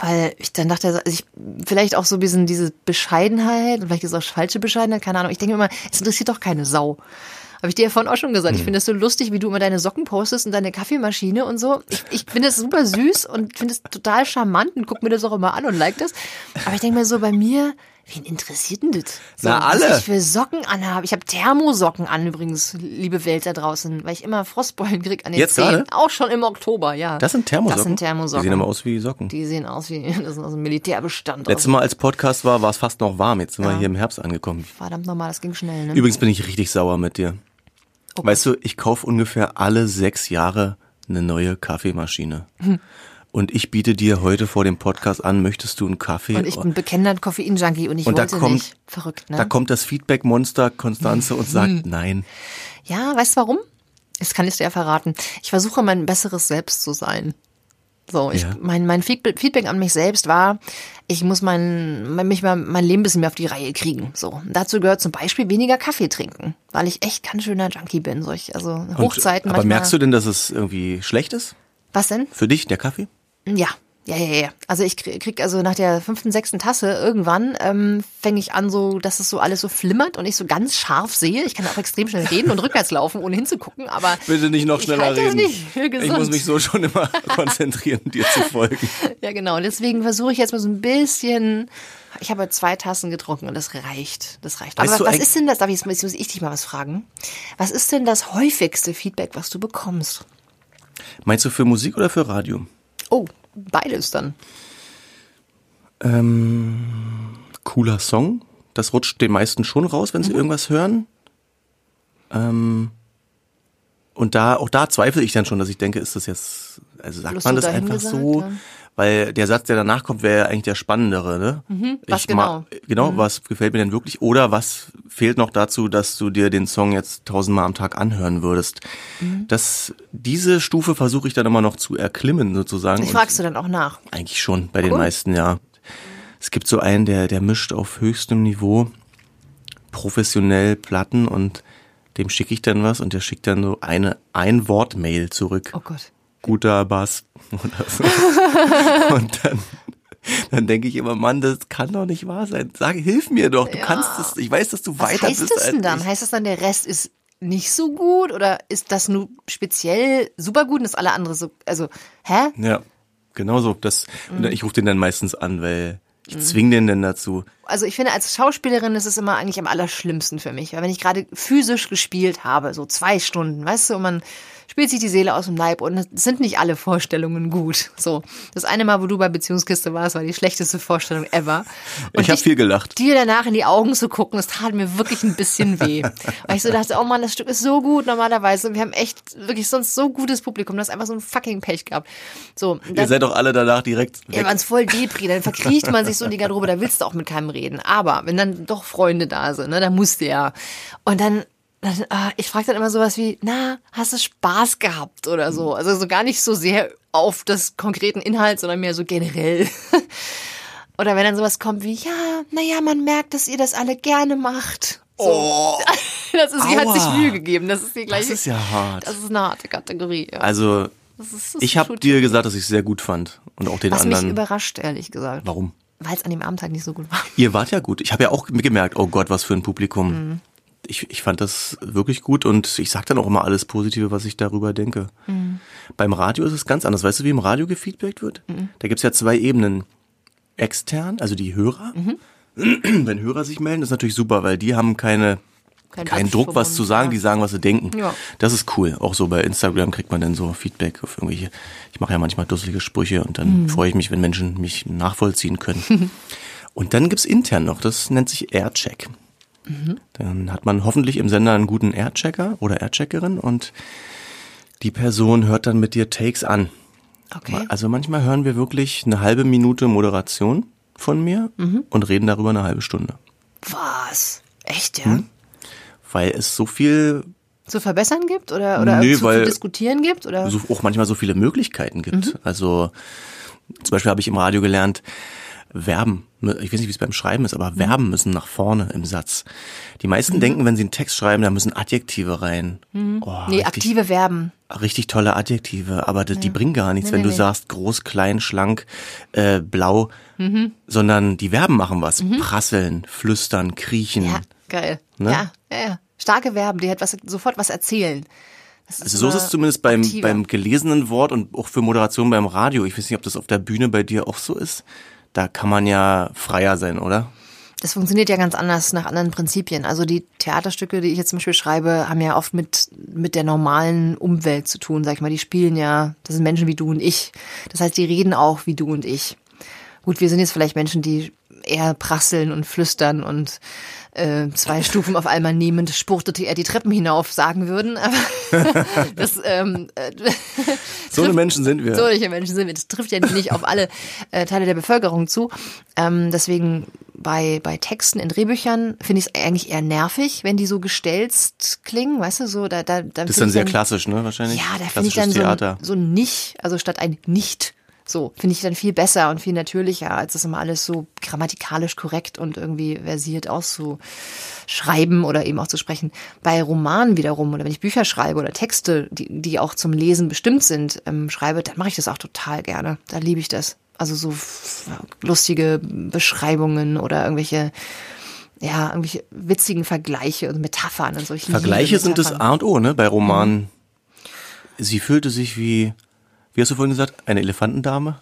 Speaker 2: Weil ich dann dachte, also ich, vielleicht auch so ein bisschen diese Bescheidenheit, vielleicht ist es auch falsche Bescheidenheit, keine Ahnung. Ich denke immer, es interessiert doch keine Sau. Habe ich dir ja vorhin auch schon gesagt. Ich finde es so lustig, wie du immer deine Socken postest und deine Kaffeemaschine und so. Ich, ich finde es super süß und finde es total charmant und guck mir das auch immer an und like das. Aber ich denke mir so, bei mir, wen interessiert denn das? So,
Speaker 1: Na, alle.
Speaker 2: Was ich für Socken anhabe. Ich habe Thermosocken an übrigens, liebe Welt da draußen, weil ich immer Frostbeulen krieg an den
Speaker 1: Jetzt
Speaker 2: Zehen.
Speaker 1: gerade?
Speaker 2: Auch schon im Oktober, ja.
Speaker 1: Das sind Thermosocken.
Speaker 2: Das sind Thermosocken.
Speaker 1: Die sehen immer aus wie Socken.
Speaker 2: Die sehen aus wie, das ist aus dem Militärbestand.
Speaker 1: Letztes. Mal als Podcast war, war es fast noch warm. Jetzt sind wir hier im Herbst angekommen.
Speaker 2: Verdammt nochmal, das ging schnell, ne?
Speaker 1: Übrigens bin ich richtig sauer mit dir.
Speaker 2: Oh
Speaker 1: Weißt du, ich kaufe ungefähr alle sechs Jahre eine neue Kaffeemaschine. Und ich biete dir heute vor dem Podcast an, möchtest du einen Kaffee?
Speaker 2: Und ich bin bekennender Koffein-Junkie und ich
Speaker 1: Und da
Speaker 2: wollte
Speaker 1: kommt-
Speaker 2: nicht. Verrückt, ne?
Speaker 1: da kommt das Feedback-Monster Konstanze und sagt nein.
Speaker 2: Ja, weißt du warum? Das kann ich dir ja verraten. Ich versuche mein besseres Selbst zu sein. So, ich,
Speaker 1: Ja.
Speaker 2: mein, mein Feedback an mich selbst war, ich muss mein, mein, mich mal, mein Leben ein bisschen mehr auf die Reihe kriegen. So. Und dazu gehört zum Beispiel weniger Kaffee trinken, weil ich echt ganz schöner Junkie bin. So ich, also
Speaker 1: Und-
Speaker 2: Hochzeiten
Speaker 1: aber
Speaker 2: manchmal.
Speaker 1: merkst du denn, dass es irgendwie schlecht ist?
Speaker 2: Was denn?
Speaker 1: Für dich, der Kaffee?
Speaker 2: Ja, ja, ja, ja. Also ich krieg also nach der fünften, sechsten Tasse irgendwann ähm, fange ich an, so, dass es so alles so flimmert und ich so ganz scharf sehe. Ich kann auch extrem schnell reden und rückwärts laufen, ohne hinzugucken, aber
Speaker 1: Bitte nicht noch
Speaker 2: Ich
Speaker 1: schneller
Speaker 2: das
Speaker 1: reden. ich muss mich so schon immer konzentrieren, dir zu folgen.
Speaker 2: ja genau. Und deswegen versuche ich jetzt mal so ein bisschen. Ich habe zwei Tassen getrunken und das reicht. Das reicht.
Speaker 1: Weißt
Speaker 2: Aber was ist denn das? Darf ich, jetzt muss ich dich mal was fragen? Was ist denn das häufigste Feedback, was du bekommst?
Speaker 1: Meinst du für Musik oder für Radio?
Speaker 2: Oh, beides dann.
Speaker 1: Cooler Song. Das rutscht den meisten schon raus, wenn sie
Speaker 2: Mhm.
Speaker 1: irgendwas hören. Ähm, und da, auch da zweifle ich dann schon, dass ich denke, ist das jetzt, also sagt
Speaker 2: Bloß
Speaker 1: man das einfach
Speaker 2: dahingesagt,
Speaker 1: so?
Speaker 2: ja.
Speaker 1: Weil der Satz, der danach kommt, wäre ja eigentlich der spannendere, ne?
Speaker 2: Mhm. was
Speaker 1: ich ma- Genau, was gefällt mir denn wirklich? Oder was fehlt noch dazu, dass du dir den Song jetzt tausendmal am Tag anhören würdest?
Speaker 2: Mhm.
Speaker 1: Das, diese Stufe versuche ich dann immer noch zu erklimmen, sozusagen.
Speaker 2: Ich fragst du dann auch nach.
Speaker 1: eigentlich schon, bei den
Speaker 2: Cool.
Speaker 1: meisten, ja. Es gibt so einen, der, der mischt auf höchstem Niveau professionell Platten und dem schicke ich dann was und der schickt dann so eine Ein-Wort-Mail zurück.
Speaker 2: Oh Gott.
Speaker 1: Guter Bass oder so. und dann, dann denke ich immer, Mann, das kann doch nicht wahr sein. Sag, hilf mir doch, du
Speaker 2: Ja.
Speaker 1: kannst es. Ich weiß, dass du
Speaker 2: Was
Speaker 1: weiter
Speaker 2: heißt
Speaker 1: bist
Speaker 2: das denn dann?
Speaker 1: ich.
Speaker 2: Heißt das dann, der Rest ist nicht so gut oder ist das nur speziell super gut und das alle andere so, also, hä?
Speaker 1: Ja, genau so. Das,
Speaker 2: Mhm.
Speaker 1: Ich rufe den dann meistens an, weil ich zwing den dann dazu.
Speaker 2: Also ich finde, als Schauspielerin ist es immer eigentlich am allerschlimmsten für mich. Weil wenn ich gerade physisch gespielt habe, so zwei Stunden, weißt du, und man spielt sich die Seele aus dem Leib und es sind nicht alle Vorstellungen gut. So, das eine Mal, wo du bei Beziehungskiste warst, war die schlechteste Vorstellung ever. Und
Speaker 1: Ich habe viel gelacht.
Speaker 2: dir danach in die Augen zu gucken, das tat mir wirklich ein bisschen weh. Weil ich so dachte, oh Mann, das Stück ist so gut normalerweise. Und wir haben echt wirklich sonst so gutes Publikum. Das ist einfach so ein fucking Pech gehabt. So, und
Speaker 1: Ihr
Speaker 2: dann,
Speaker 1: seid doch alle danach direkt
Speaker 2: ja,
Speaker 1: weg.
Speaker 2: man ist voll Depri, dann verkriecht man sich so in die Garderobe, da willst du auch mit keinem reden. Aber wenn dann doch Freunde da sind, ne, dann musst du ja. Und dann, dann ah, ich frage dann immer sowas wie, na, hast du Spaß gehabt oder so? Also so gar nicht so sehr auf das konkreten Inhalt, sondern mehr so generell. Oder wenn dann sowas kommt wie, ja, naja, man merkt, dass ihr das alle gerne macht. So.
Speaker 1: Oh,
Speaker 2: Das ist, sie hat sich. Mühe gegeben. Das ist die gleiche.
Speaker 1: das ist ja hart.
Speaker 2: das ist eine harte Kategorie. Ja.
Speaker 1: Also,
Speaker 2: Das ist, das
Speaker 1: ich habe dir gesagt, dass ich es sehr gut fand. Und auch den
Speaker 2: Was mich
Speaker 1: anderen.
Speaker 2: überrascht, ehrlich gesagt.
Speaker 1: Warum?
Speaker 2: Weil es an dem Abend halt nicht so gut war.
Speaker 1: Ihr wart ja gut. Ich habe ja auch gemerkt, oh Gott, was für ein Publikum.
Speaker 2: Mhm.
Speaker 1: Ich, ich fand das wirklich gut und ich sag dann auch immer alles Positive, was ich darüber denke.
Speaker 2: Mhm.
Speaker 1: Beim Radio ist es ganz anders. Weißt du, wie im Radio gefeedbackt wird? Da gibt's ja zwei Ebenen. Extern, also die Hörer.
Speaker 2: Mhm.
Speaker 1: Wenn Hörer sich melden, ist natürlich super, weil die haben keine,
Speaker 2: Kein
Speaker 1: keinen Druck, was zu sagen. Die sagen, was sie denken.
Speaker 2: Ja.
Speaker 1: Das ist cool. Auch so bei Instagram kriegt man dann so Feedback auf irgendwelche. Ich mache ja manchmal dusselige Sprüche und dann
Speaker 2: Mhm.
Speaker 1: freue ich mich, wenn Menschen mich nachvollziehen können. und dann gibt's intern noch, das nennt sich Aircheck.
Speaker 2: Mhm.
Speaker 1: Dann hat man hoffentlich im Sender einen guten Airchecker oder Aircheckerin und die Person hört dann mit dir Takes an.
Speaker 2: Okay.
Speaker 1: Also manchmal hören wir wirklich eine halbe Minute Moderation von mir
Speaker 2: Mhm.
Speaker 1: und reden darüber eine halbe Stunde.
Speaker 2: Was? Echt, ja?
Speaker 1: Hm? Weil es so viel
Speaker 2: Zu verbessern gibt oder, oder
Speaker 1: Nö,
Speaker 2: zu, zu diskutieren gibt? Oder?
Speaker 1: so, auch manchmal so viele Möglichkeiten gibt.
Speaker 2: Mhm.
Speaker 1: Also zum Beispiel habe ich im Radio gelernt, Verben, ich weiß nicht, wie es beim Schreiben ist,
Speaker 2: Mhm.
Speaker 1: aber Verben müssen nach vorne im Satz. Die meisten denken, wenn sie einen Text schreiben, da müssen Adjektive rein. Oh,
Speaker 2: Mhm. nee,
Speaker 1: richtig,
Speaker 2: aktive Verben.
Speaker 1: richtig tolle Adjektive, aber die, die bringen gar nichts,
Speaker 2: Nee,
Speaker 1: wenn
Speaker 2: nee,
Speaker 1: du
Speaker 2: nee.
Speaker 1: sagst groß, klein, schlank, äh, blau, sondern die Verben machen was. Prasseln, flüstern, kriechen.
Speaker 2: Mhm. Ja, geil.
Speaker 1: Ne?
Speaker 2: Ja, ja, ja. Starke Verben, die halt was, sofort was erzählen. Das
Speaker 1: Also so ist es zumindest beim, beim gelesenen Wort und auch für Moderation beim Radio. Ich weiß nicht, ob das auf der Bühne bei dir auch so ist. Da kann man ja freier sein, oder?
Speaker 2: Das funktioniert ja ganz anders nach anderen Prinzipien. Also die Theaterstücke, die ich jetzt zum Beispiel schreibe, haben ja oft mit, mit der normalen Umwelt zu tun, sag ich mal. Die spielen ja, das sind Menschen wie du und ich. Das heißt, die reden auch wie du und ich. Gut, wir sind jetzt vielleicht Menschen, die eher prasseln und flüstern und äh, zwei Stufen auf einmal nehmend spurtete er die Treppen hinauf, sagen würden. Aber das, ähm, äh,
Speaker 1: so eine Menschen sind wir.
Speaker 2: Solche Menschen sind wir. Das trifft ja nicht auf alle äh, Teile der Bevölkerung zu. Ähm, deswegen bei, bei Texten in Drehbüchern finde ich es eigentlich eher nervig, wenn die so gestelzt klingen, weißt du, so da, da, da
Speaker 1: Das ist dann sehr klassisch, ne, wahrscheinlich?
Speaker 2: Ja, da finde ich dann so ein, so ein Nicht, also statt ein Nicht so, finde ich dann viel besser und viel natürlicher, als das immer alles so grammatikalisch korrekt und irgendwie versiert auszuschreiben oder eben auch zu sprechen. Bei Romanen wiederum oder wenn ich Bücher schreibe oder Texte, die, die auch zum Lesen bestimmt sind, ähm, schreibe, dann mache ich das auch total gerne. Da liebe ich das. Also so lustige Beschreibungen oder irgendwelche ja, irgendwelche witzigen Vergleiche und Metaphern und so. Ich
Speaker 1: Vergleiche sind das A und O, ne, bei Romanen. Mhm. Sie fühlte sich wie wie hast du vorhin gesagt? Eine Elefantendame?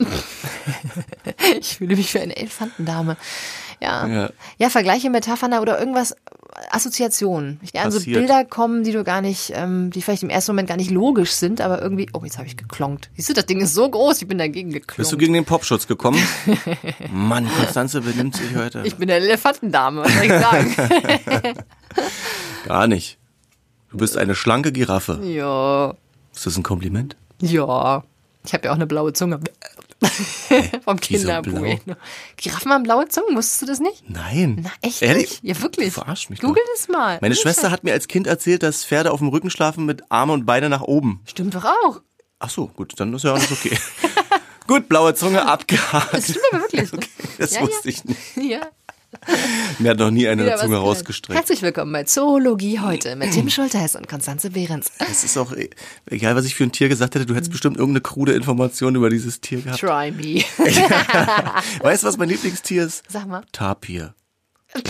Speaker 2: ich fühle mich wie eine Elefantendame. Ja. ja. Ja, Vergleiche, Metaphern oder irgendwas, Assoziationen. Ja, an so Bilder kommen, die du gar nicht, ähm, die vielleicht im ersten Moment gar nicht logisch sind, aber irgendwie, oh, jetzt habe ich geklonkt. Siehst du, das Ding ist so groß, ich bin dagegen geklonkt.
Speaker 1: Bist du gegen den Popschutz gekommen? Mann, Konstanze benimmt sich heute.
Speaker 2: Ich bin eine Elefantendame, was soll ich sagen?
Speaker 1: gar nicht. Du bist eine schlanke Giraffe.
Speaker 2: Ja.
Speaker 1: Ist das ein Kompliment?
Speaker 2: Ja. Ich habe ja auch eine blaue Zunge. Vom Kinderbueno. Giraffen haben blaue Zungen, wusstest du das nicht?
Speaker 1: Nein.
Speaker 2: Na, echt
Speaker 1: Ehrlich?
Speaker 2: Nicht? Ja, wirklich.
Speaker 1: Du verarsch mich.
Speaker 2: Google das mal.
Speaker 1: Meine Schwester hat mir als Kind erzählt, dass Pferde auf dem Rücken schlafen mit Arme und Beine nach oben.
Speaker 2: Stimmt doch auch.
Speaker 1: Ach so, gut, dann ist ja alles okay. gut, blaue Zunge abgehakt.
Speaker 2: Das stimmt aber wirklich.
Speaker 1: okay, das
Speaker 2: ja,
Speaker 1: wusste
Speaker 2: ja.
Speaker 1: ich nicht.
Speaker 2: Ja.
Speaker 1: Mir hat noch nie eine Wieder Zunge rausgestreckt.
Speaker 2: Herzlich willkommen bei Zoologie heute mit Tim Schulteis und Konstanze Behrens.
Speaker 1: Es ist auch egal, was ich für ein Tier gesagt hätte, du hättest bestimmt irgendeine krude Information über dieses Tier gehabt.
Speaker 2: Try me.
Speaker 1: weißt du, was mein Lieblingstier ist?
Speaker 2: Sag mal.
Speaker 1: Tapir.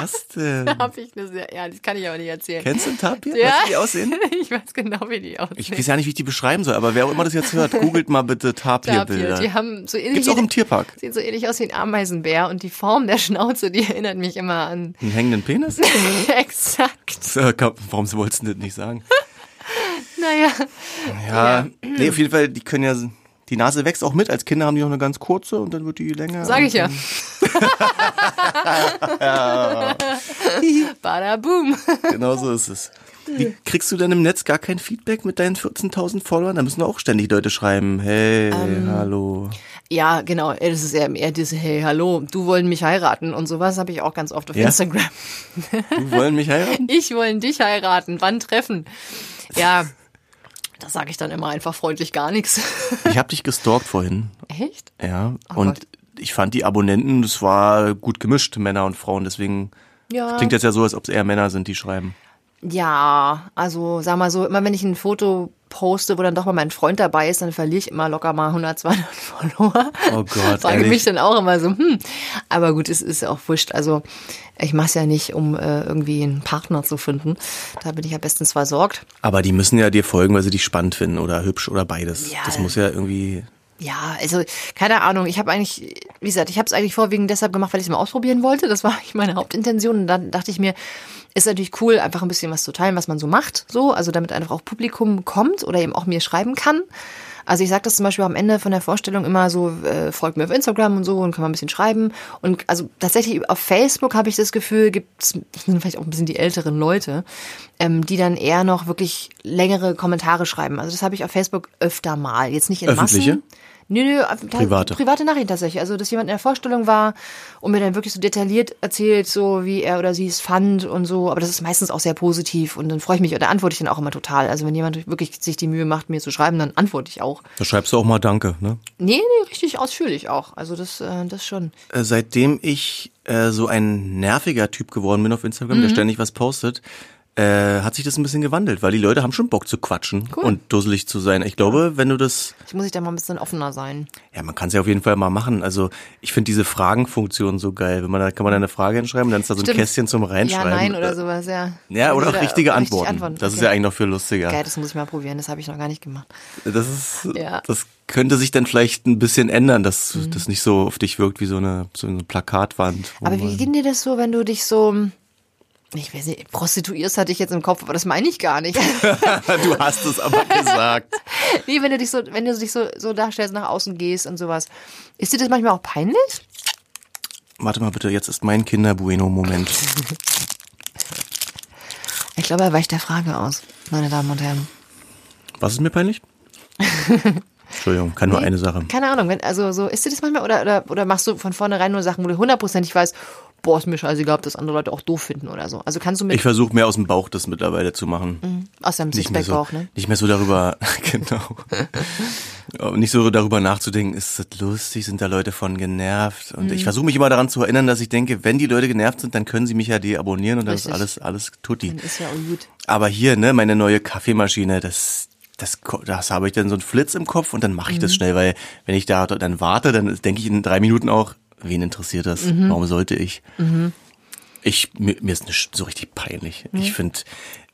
Speaker 1: Was denn?
Speaker 2: Da hab ich eine sehr, ja, das kann ich aber nicht erzählen.
Speaker 1: Kennst du einen Tapir?
Speaker 2: Ja.
Speaker 1: Weißt du, wie die aussehen?
Speaker 2: Ich weiß genau, wie die aussehen.
Speaker 1: Ich weiß ja nicht, wie ich die beschreiben soll, aber wer auch immer das jetzt hört, googelt mal bitte Tapirbilder.
Speaker 2: Tapir. Die haben so ähnlich.
Speaker 1: Gibt's auch im Tierpark?
Speaker 2: Sieht so ähnlich aus wie ein Ameisenbär und die Form der Schnauze, die erinnert mich immer an.
Speaker 1: Einen hängenden Penis?
Speaker 2: Exakt.
Speaker 1: Warum wolltest du das nicht sagen?
Speaker 2: Naja.
Speaker 1: Ja, ja. Nee, auf jeden Fall, die können ja die Nase wächst auch mit. Als Kinder haben die auch eine ganz kurze und dann wird die länger.
Speaker 2: Sag ich ja. ja. Bada boom.
Speaker 1: Genau so ist es. Wie, kriegst du denn im Netz gar kein Feedback mit deinen 14.000 Followern? Da müssen auch ständig Leute schreiben, hey, ähm, hallo.
Speaker 2: Ja, genau. Das ist eher, eher diese, hey, hallo, du wollen mich heiraten und sowas habe ich auch ganz oft auf
Speaker 1: ja?
Speaker 2: Instagram.
Speaker 1: Du wollen mich heiraten?
Speaker 2: Ich wollen dich heiraten. Wann treffen? Ja, da sage ich dann immer einfach freundlich gar nichts.
Speaker 1: Ich habe dich gestalkt vorhin.
Speaker 2: Echt?
Speaker 1: Ja. Oh und Gott. ich fand die Abonnenten, das war gut gemischt, Männer und Frauen. Deswegen ja. klingt das ja so, als ob es eher Männer sind, die schreiben.
Speaker 2: Ja, also sag mal so, immer wenn ich ein Foto poste, wo dann doch mal mein Freund dabei ist, dann verliere ich immer locker mal 100, 200 Follower.
Speaker 1: Oh Gott.
Speaker 2: Frage
Speaker 1: ehrlich?
Speaker 2: mich dann auch immer so, hm. Aber gut, es ist auch wurscht. Also ich mache es ja nicht, um äh, irgendwie einen Partner zu finden. Da bin ich ja bestens versorgt.
Speaker 1: Aber die müssen ja dir folgen, weil sie dich spannend finden oder hübsch oder beides.
Speaker 2: Ja.
Speaker 1: Das muss ja irgendwie
Speaker 2: ja, also keine Ahnung. Ich habe eigentlich, wie gesagt, ich habe es eigentlich vorwiegend deshalb gemacht, weil ich es mal ausprobieren wollte. Das war eigentlich meine Hauptintention. Und dann dachte ich mir, ist natürlich cool, einfach ein bisschen was zu teilen, was man so macht. So, also damit einfach auch Publikum kommt oder eben auch mir schreiben kann. Also ich sage das zum Beispiel am Ende von der Vorstellung immer so, äh, folgt mir auf Instagram und so und kann man ein bisschen schreiben. Und also tatsächlich auf Facebook habe ich das Gefühl, gibt's vielleicht auch ein bisschen die älteren Leute, ähm, die dann eher noch wirklich längere Kommentare schreiben. Also das habe ich auf Facebook öfter mal. Jetzt nicht in
Speaker 1: Öffentliche?
Speaker 2: Massen. Nö, nö,
Speaker 1: private.
Speaker 2: private Nachrichten tatsächlich. Also, dass jemand in der Vorstellung war und mir dann wirklich so detailliert erzählt, so wie er oder sie es fand und so. Aber das ist meistens auch sehr positiv und dann freue ich mich oder antworte ich dann auch immer total. Also, wenn jemand wirklich sich die Mühe macht, mir zu schreiben, dann antworte ich auch.
Speaker 1: Da schreibst du auch mal Danke, ne?
Speaker 2: Nee, nee, richtig ausführlich auch. Also, das, äh, das schon.
Speaker 1: Äh, seitdem ich äh, so ein nerviger Typ geworden bin auf Instagram, mhm. der ständig was postet, äh, hat sich das ein bisschen gewandelt, weil die Leute haben schon Bock zu quatschen
Speaker 2: cool.
Speaker 1: und dusselig zu sein. Ich glaube, wenn du das.
Speaker 2: Ich muss ich da mal ein bisschen offener sein.
Speaker 1: Ja, man kann es ja auf jeden Fall mal machen. Also ich finde diese Fragenfunktion so geil. Wenn man da kann man da eine Frage hinschreiben, dann ist da so ein
Speaker 2: Stimmt.
Speaker 1: Kästchen zum Reinschreiben.
Speaker 2: Ja, nein oder sowas, ja.
Speaker 1: Ja, oder auch richtige Antworten.
Speaker 2: Richtig antworten.
Speaker 1: Das
Speaker 2: okay.
Speaker 1: ist ja eigentlich noch viel lustiger.
Speaker 2: Geil, das muss ich mal probieren. Das habe ich noch gar nicht gemacht.
Speaker 1: Das ist,
Speaker 2: Ja.
Speaker 1: das könnte sich dann vielleicht ein bisschen ändern, dass das nicht so auf dich wirkt wie so eine, so eine Plakatwand.
Speaker 2: Aber wie geht dir das so, wenn du dich so, ich weiß nicht, prostituierst hatte ich jetzt im Kopf, aber das meine ich gar nicht.
Speaker 1: du hast es aber gesagt.
Speaker 2: nee, wenn du dich so, wenn du dich so, so darstellst, nach außen gehst und sowas. Ist dir das manchmal auch peinlich?
Speaker 1: Warte mal bitte, jetzt ist mein Kinder-Bueno-Moment.
Speaker 2: Ich glaube, er weicht der Frage aus, meine Damen und Herren.
Speaker 1: Was ist mir peinlich? Entschuldigung, kann nur
Speaker 2: Nee,
Speaker 1: eine Sache.
Speaker 2: Keine Ahnung, wenn, also so ist dir das manchmal oder, oder, oder machst du von vornherein nur Sachen, wo du hundertprozentig weißt, boah, ist mir scheißegal, ob das andere Leute auch doof finden oder so. Also kannst du mit
Speaker 1: Ich versuche mehr aus dem Bauch das mittlerweile zu machen.
Speaker 2: aus deinem
Speaker 1: mehr, so,
Speaker 2: Sixpack-Bauch, ne?
Speaker 1: nicht mehr so darüber, genau. Nicht so darüber nachzudenken, ist das lustig, sind da Leute von genervt. Und
Speaker 2: Mhm.
Speaker 1: ich versuche mich immer daran zu erinnern, dass ich denke, wenn die Leute genervt sind, dann können sie mich ja deabonnieren und dann ist alles, alles tutti.
Speaker 2: Dann ist ja auch gut.
Speaker 1: Aber hier, ne, meine neue Kaffeemaschine, das, das, das habe ich dann so einen Flitz im Kopf und dann mache ich
Speaker 2: Mhm.
Speaker 1: das schnell, weil wenn ich da dann warte, dann denke ich in drei Minuten auch, wen interessiert das?
Speaker 2: Mhm.
Speaker 1: Warum sollte ich? Ich, mir, mir ist nicht so richtig peinlich. Ich finde,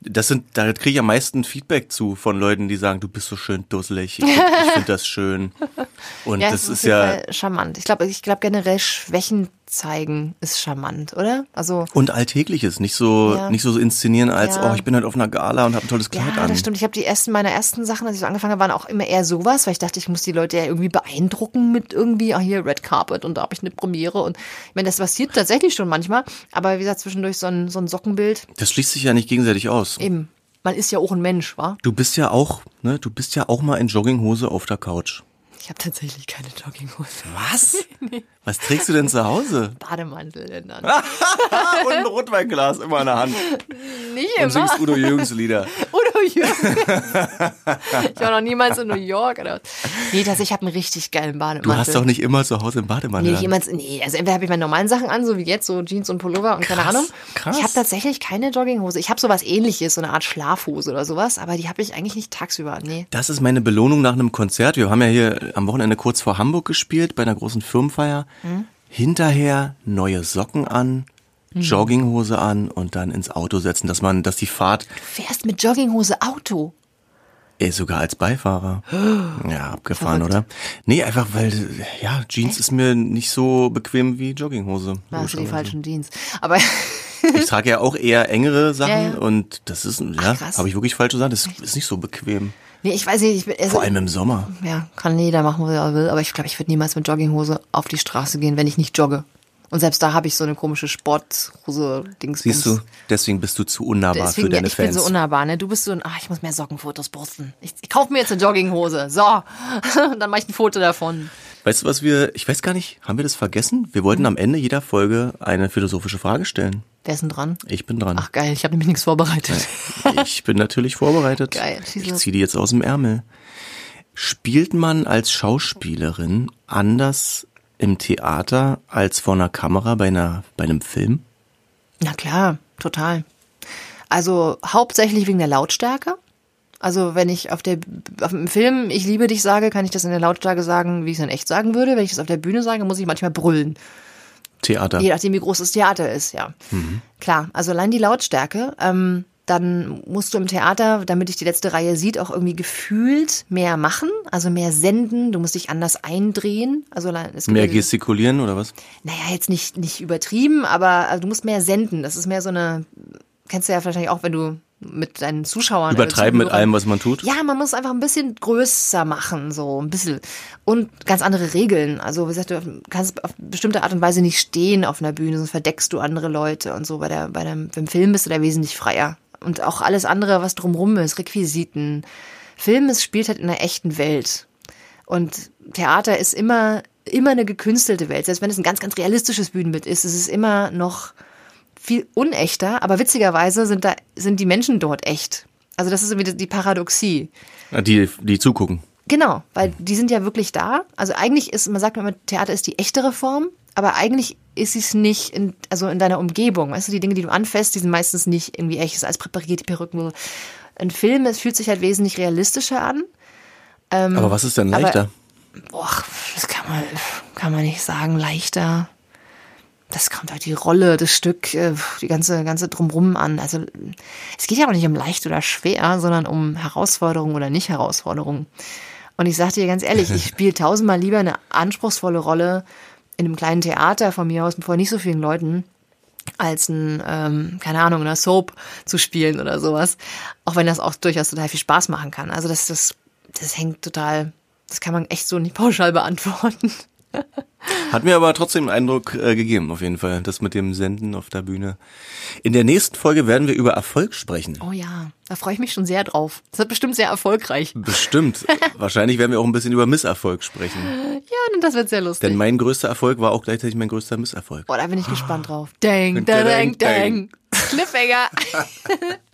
Speaker 1: das sind, da kriege ich am meisten Feedback zu von Leuten, die sagen, du bist so schön dusselig. Ich, ich finde das schön. Und
Speaker 2: Ja,
Speaker 1: das ist
Speaker 2: jeden
Speaker 1: ja,
Speaker 2: charmant. Ich glaube, ich glaube generell Schwächen zeigen ist charmant, oder? Also
Speaker 1: und Alltägliches, nicht so,
Speaker 2: Ja.
Speaker 1: nicht so inszenieren als,
Speaker 2: Ja.
Speaker 1: oh, ich bin halt auf einer Gala und habe ein tolles Kleid
Speaker 2: ja,
Speaker 1: an.
Speaker 2: das stimmt. Ich habe die ersten, meine ersten Sachen, als ich so angefangen habe, waren auch immer eher sowas, weil ich dachte, ich muss die Leute ja irgendwie beeindrucken mit irgendwie, ah hier Red Carpet und da habe ich eine Premiere und ich meine, das passiert tatsächlich schon manchmal, aber wie gesagt, zwischendurch so ein, so ein Sockenbild,
Speaker 1: Das schließt sich ja nicht gegenseitig aus.
Speaker 2: Eben, man ist ja auch ein Mensch, wa?
Speaker 1: Du bist ja auch, ne, du bist ja auch mal in Jogginghose auf der Couch.
Speaker 2: Ich habe tatsächlich keine Jogginghose.
Speaker 1: Was? Was trägst du denn zu Hause?
Speaker 2: Bademantel denn dann.
Speaker 1: und ein Rotweinglas immer in der Hand.
Speaker 2: Nee,
Speaker 1: Und singst Udo Jürgens Lieder.
Speaker 2: Udo Jürgens. ich war noch niemals in New York. Oder. Nee, das, ich habe einen richtig geilen Bademantel.
Speaker 1: Du hast doch nicht immer zu Hause
Speaker 2: Nee,
Speaker 1: Bademantel.
Speaker 2: nicht
Speaker 1: an.
Speaker 2: jemals, nee, also entweder habe ich meine normalen Sachen an, so wie jetzt, so Jeans und Pullover und keine
Speaker 1: Krass,
Speaker 2: Ahnung.
Speaker 1: krass.
Speaker 2: Ich habe tatsächlich keine Jogginghose. Ich habe sowas ähnliches, so eine Art Schlafhose oder sowas, aber die habe ich eigentlich nicht tagsüber, nee.
Speaker 1: Das ist meine Belohnung nach einem Konzert. Wir haben ja hier am Wochenende kurz vor Hamburg gespielt bei einer großen Firmenfeier. Hinterher neue Socken an,
Speaker 2: Hm.
Speaker 1: Jogginghose an und dann ins Auto setzen, dass man, dass die Fahrt,
Speaker 2: Du fährst mit Jogginghose Auto.
Speaker 1: ey, sogar als Beifahrer. Ja, abgefahren,
Speaker 2: Verrückt.
Speaker 1: oder? Nee, einfach weil, ja, Jeans ist mir nicht so bequem wie Jogginghose.
Speaker 2: Für die falschen Jeans. Aber
Speaker 1: Ich trage ja auch eher engere Sachen
Speaker 2: Ja, ja.
Speaker 1: und das ist, ja, habe ich wirklich falsch gesagt, das ist nicht so bequem.
Speaker 2: Nee, ich weiß nicht, ich bin, also,
Speaker 1: Vor allem im Sommer.
Speaker 2: ja, kann jeder machen, was er will, aber ich glaube, ich würde niemals mit Jogginghose auf die Straße gehen, wenn ich nicht jogge. Und selbst da habe ich so eine komische Sporthose Dings.
Speaker 1: Siehst du, deswegen bist du zu unnahbar
Speaker 2: Deswegen,
Speaker 1: für deine
Speaker 2: ja, ich bin
Speaker 1: Fans.
Speaker 2: so unnahbar, ne? Du bist so ein, ach, ich muss mehr Sockenfotos posten. Ich, ich kaufe mir jetzt eine Jogginghose. So. Und dann mache ich ein Foto davon.
Speaker 1: Weißt du, was wir, ich weiß gar nicht, haben wir das vergessen? Wir wollten am Ende jeder Folge eine philosophische Frage stellen.
Speaker 2: Wer ist denn dran?
Speaker 1: Ich bin dran.
Speaker 2: Ach geil, ich habe nämlich nichts vorbereitet.
Speaker 1: Ich bin natürlich vorbereitet.
Speaker 2: Geil, schieß
Speaker 1: Ich ziehe die jetzt aus dem Ärmel. Spielt man als Schauspielerin anders im Theater als vor einer Kamera bei einer bei einem Film?
Speaker 2: Na klar, total. Also hauptsächlich wegen der Lautstärke. Also wenn ich auf der auf dem Film ich liebe dich sage, kann ich das in der Lautstärke sagen, wie ich es in echt sagen würde. Wenn ich das auf der Bühne sage, muss ich manchmal brüllen.
Speaker 1: Theater.
Speaker 2: Je nachdem, wie groß das Theater ist, ja. Klar, also allein die Lautstärke. Ähm, dann musst du im Theater, damit dich die letzte Reihe sieht, auch irgendwie gefühlt mehr machen, also mehr senden. Du musst dich anders eindrehen. Also allein- es
Speaker 1: Mehr gestikulieren oder was?
Speaker 2: naja, jetzt nicht, nicht übertrieben, aber also du musst mehr senden. Das ist mehr so eine, kennst du ja wahrscheinlich auch, wenn du mit deinen Zuschauern.
Speaker 1: Übertreiben mit allem, was man tut?
Speaker 2: Ja, man muss einfach ein bisschen größer machen, so ein bisschen. Und ganz andere Regeln. Also, wie gesagt, du kannst auf bestimmte Art und Weise nicht stehen auf einer Bühne, sonst verdeckst du andere Leute und so. Bei der, bei dem, beim Film bist du da wesentlich freier. Und auch alles andere, was drumrum ist, Requisiten. Film, es spielt halt in einer echten Welt. Und Theater ist immer, immer eine gekünstelte Welt. Selbst wenn es ein ganz, ganz realistisches Bühnenbild ist, ist es immer noch viel unechter, aber witzigerweise sind da, sind die Menschen dort echt. Also das ist irgendwie die Paradoxie.
Speaker 1: Die, die zugucken.
Speaker 2: Genau, weil die sind ja wirklich da. Also eigentlich ist, man sagt immer, Theater ist die echtere Form, aber eigentlich ist es nicht in, also in deiner Umgebung. Weißt du, die Dinge, die du anfasst, die sind meistens nicht irgendwie echt, das ist alles präpariert, die Perücken. Ein Film, es fühlt sich halt wesentlich realistischer an.
Speaker 1: Aber was ist denn
Speaker 2: Ähm, aber-
Speaker 1: leichter?
Speaker 2: Boah, das kann man, kann man nicht sagen, leichter. Das kommt halt die Rolle, das Stück, äh, die ganze, ganze Drumrum an. Also, es geht ja auch nicht um leicht oder schwer, sondern um Herausforderung oder nicht Herausforderung. Und ich sag dir ganz ehrlich, ich spiele tausendmal lieber eine anspruchsvolle Rolle in einem kleinen Theater von mir aus vor nicht so vielen Leuten, als ein, ähm, keine Ahnung, in einer Soap zu spielen oder sowas. Auch wenn das auch durchaus total viel Spaß machen kann. Also das, das, das hängt total, das kann man echt so nicht pauschal beantworten.
Speaker 1: Hat mir aber trotzdem einen Eindruck äh, gegeben, auf jeden Fall. Das mit dem Senden auf der Bühne. In der nächsten Folge werden wir über Erfolg sprechen.
Speaker 2: Oh ja, da freue ich mich schon sehr drauf. Das wird bestimmt sehr erfolgreich.
Speaker 1: Bestimmt. Wahrscheinlich werden wir auch ein bisschen über Misserfolg sprechen.
Speaker 2: Ja, das wird sehr lustig.
Speaker 1: Denn mein größter Erfolg war auch gleichzeitig mein größter Misserfolg.
Speaker 2: Boah, da bin ich gespannt drauf. Dang, dang, dang, dang. Cliffhanger.